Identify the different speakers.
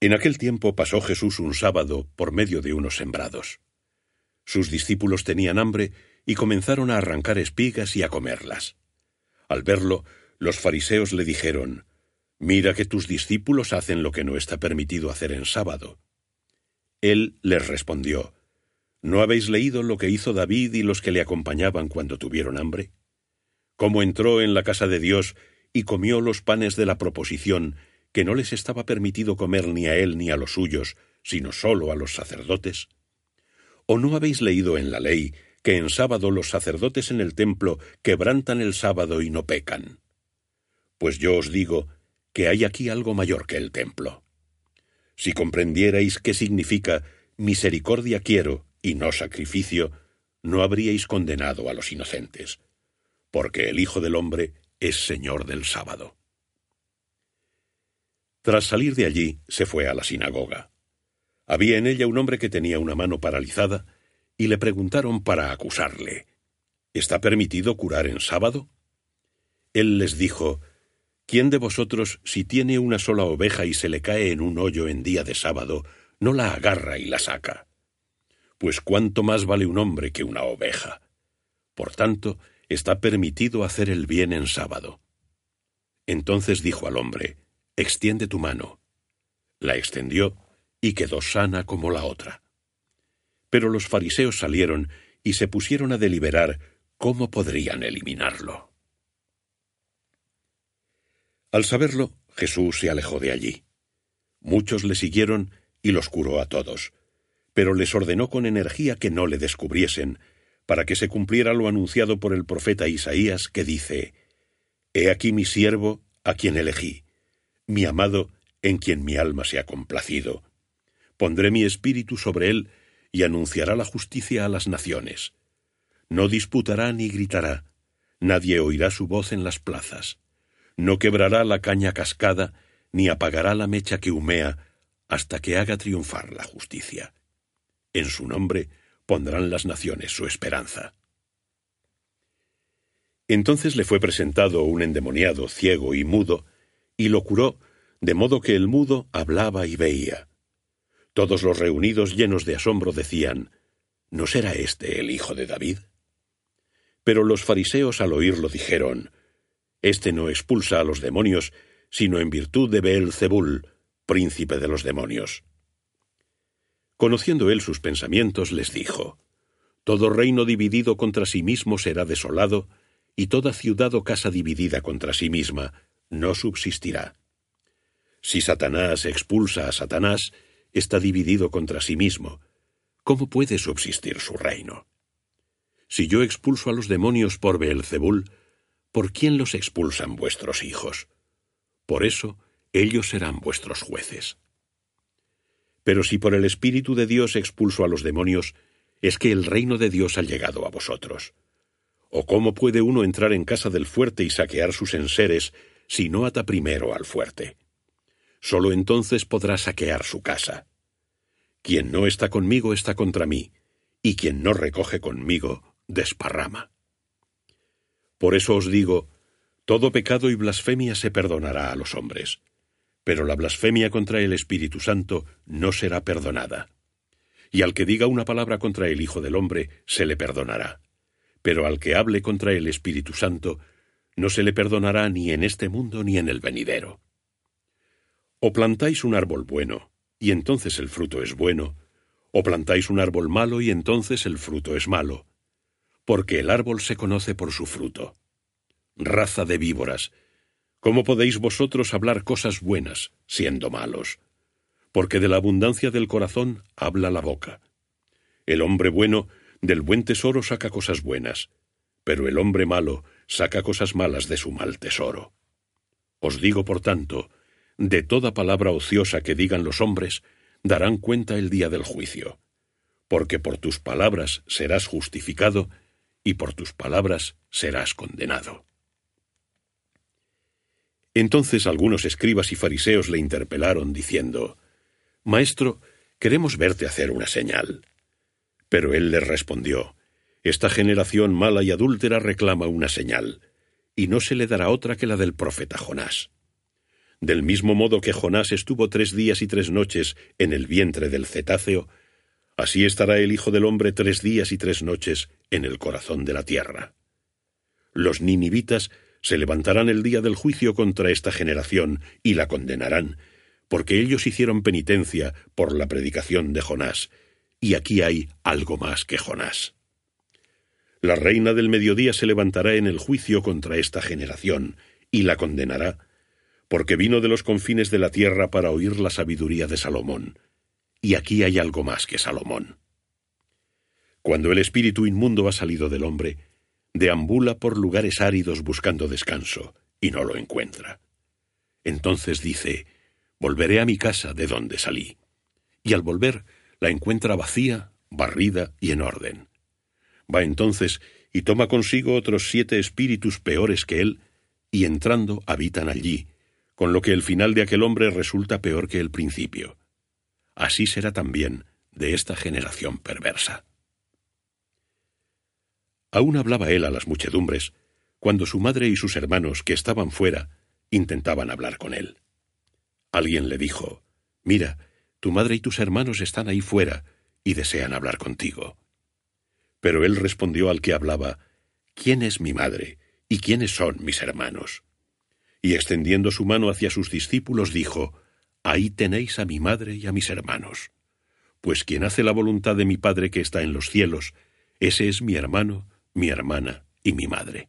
Speaker 1: En aquel tiempo pasó Jesús un sábado por medio de unos sembrados. Sus discípulos tenían hambre y comenzaron a arrancar espigas y a comerlas. Al verlo, los fariseos le dijeron, Mira que tus discípulos hacen lo que no está permitido hacer en sábado. Él les respondió, ¿No habéis leído lo que hizo David y los que le acompañaban cuando tuvieron hambre? Cómo entró en la casa de Dios y comió los panes de la proposición que no les estaba permitido comer ni a él ni a los suyos, sino sólo a los sacerdotes? ¿O no habéis leído en la ley que en sábado los sacerdotes en el templo quebrantan el sábado y no pecan? Pues yo os digo que hay aquí algo mayor que el templo. Si comprendierais qué significa misericordia quiero y no sacrificio, no habríais condenado a los inocentes, porque el Hijo del Hombre es Señor del sábado. Tras salir de allí, se fue a la sinagoga. Había en ella un hombre que tenía una mano paralizada, y le preguntaron para acusarle, ¿Está permitido curar en sábado? Él les dijo, ¿Quién de vosotros, si tiene una sola oveja y se le cae en un hoyo en día de sábado, no la agarra y la saca? Pues cuánto más vale un hombre que una oveja. Por tanto, está permitido hacer el bien en sábado. Entonces dijo al hombre, extiende tu mano. La extendió y quedó sana como la otra. Pero los fariseos salieron y se pusieron a deliberar cómo podrían eliminarlo. Al saberlo, Jesús se alejó de allí. Muchos le siguieron y los curó a todos, pero les ordenó con energía que no le descubriesen, para que se cumpliera lo anunciado por el profeta Isaías, que dice, He aquí mi siervo, a quien elegí mi amado, en quien mi alma se ha complacido. Pondré mi espíritu sobre él y anunciará la justicia a las naciones. No disputará ni gritará, nadie oirá su voz en las plazas. No quebrará la caña cascada, ni apagará la mecha que humea, hasta que haga triunfar la justicia. En su nombre pondrán las naciones su esperanza. Entonces le fue presentado un endemoniado ciego y mudo, y lo curó, de modo que el mudo hablaba y veía. Todos los reunidos llenos de asombro decían, ¿No será este el hijo de David? Pero los fariseos al oírlo dijeron, Este no expulsa a los demonios, sino en virtud de Beel-Zebul, príncipe de los demonios. Conociendo él sus pensamientos, les dijo, Todo reino dividido contra sí mismo será desolado, y toda ciudad o casa dividida contra sí misma no subsistirá. Si Satanás expulsa a Satanás, está dividido contra sí mismo. ¿Cómo puede subsistir su reino? Si yo expulso a los demonios por Beelzebul, ¿por quién los expulsan vuestros hijos? Por eso ellos serán vuestros jueces. Pero si por el Espíritu de Dios expulso a los demonios, es que el reino de Dios ha llegado a vosotros. ¿O cómo puede uno entrar en casa del fuerte y saquear sus enseres si no ata primero al fuerte. Solo entonces podrá saquear su casa. Quien no está conmigo está contra mí, y quien no recoge conmigo desparrama. Por eso os digo, todo pecado y blasfemia se perdonará a los hombres, pero la blasfemia contra el Espíritu Santo no será perdonada. Y al que diga una palabra contra el Hijo del Hombre se le perdonará, pero al que hable contra el Espíritu Santo no se le perdonará ni en este mundo ni en el venidero. O plantáis un árbol bueno, y entonces el fruto es bueno, o plantáis un árbol malo y entonces el fruto es malo, porque el árbol se conoce por su fruto. Raza de víboras, ¿cómo podéis vosotros hablar cosas buenas siendo malos? Porque de la abundancia del corazón habla la boca. El hombre bueno del buen tesoro saca cosas buenas, pero el hombre malo saca cosas malas de su mal tesoro. Os digo, por tanto, de toda palabra ociosa que digan los hombres, darán cuenta el día del juicio, porque por tus palabras serás justificado y por tus palabras serás condenado. Entonces algunos escribas y fariseos le interpelaron, diciendo, Maestro, queremos verte hacer una señal. Pero él les respondió, esta generación mala y adúltera reclama una señal, y no se le dará otra que la del profeta Jonás. Del mismo modo que Jonás estuvo tres días y tres noches en el vientre del cetáceo, así estará el Hijo del Hombre tres días y tres noches en el corazón de la tierra. Los ninivitas se levantarán el día del juicio contra esta generación y la condenarán, porque ellos hicieron penitencia por la predicación de Jonás, y aquí hay algo más que Jonás. La reina del mediodía se levantará en el juicio contra esta generación, y la condenará, porque vino de los confines de la tierra para oír la sabiduría de Salomón. Y aquí hay algo más que Salomón. Cuando el espíritu inmundo ha salido del hombre, deambula por lugares áridos buscando descanso, y no lo encuentra. Entonces dice, Volveré a mi casa de donde salí. Y al volver, la encuentra vacía, barrida y en orden. Va entonces y toma consigo otros siete espíritus peores que él, y entrando habitan allí, con lo que el final de aquel hombre resulta peor que el principio. Así será también de esta generación perversa. Aún hablaba él a las muchedumbres, cuando su madre y sus hermanos, que estaban fuera, intentaban hablar con él. Alguien le dijo, Mira, tu madre y tus hermanos están ahí fuera y desean hablar contigo. Pero él respondió al que hablaba, ¿Quién es mi madre y quiénes son mis hermanos? Y extendiendo su mano hacia sus discípulos dijo, Ahí tenéis a mi madre y a mis hermanos. Pues quien hace la voluntad de mi Padre que está en los cielos, ese es mi hermano, mi hermana y mi madre.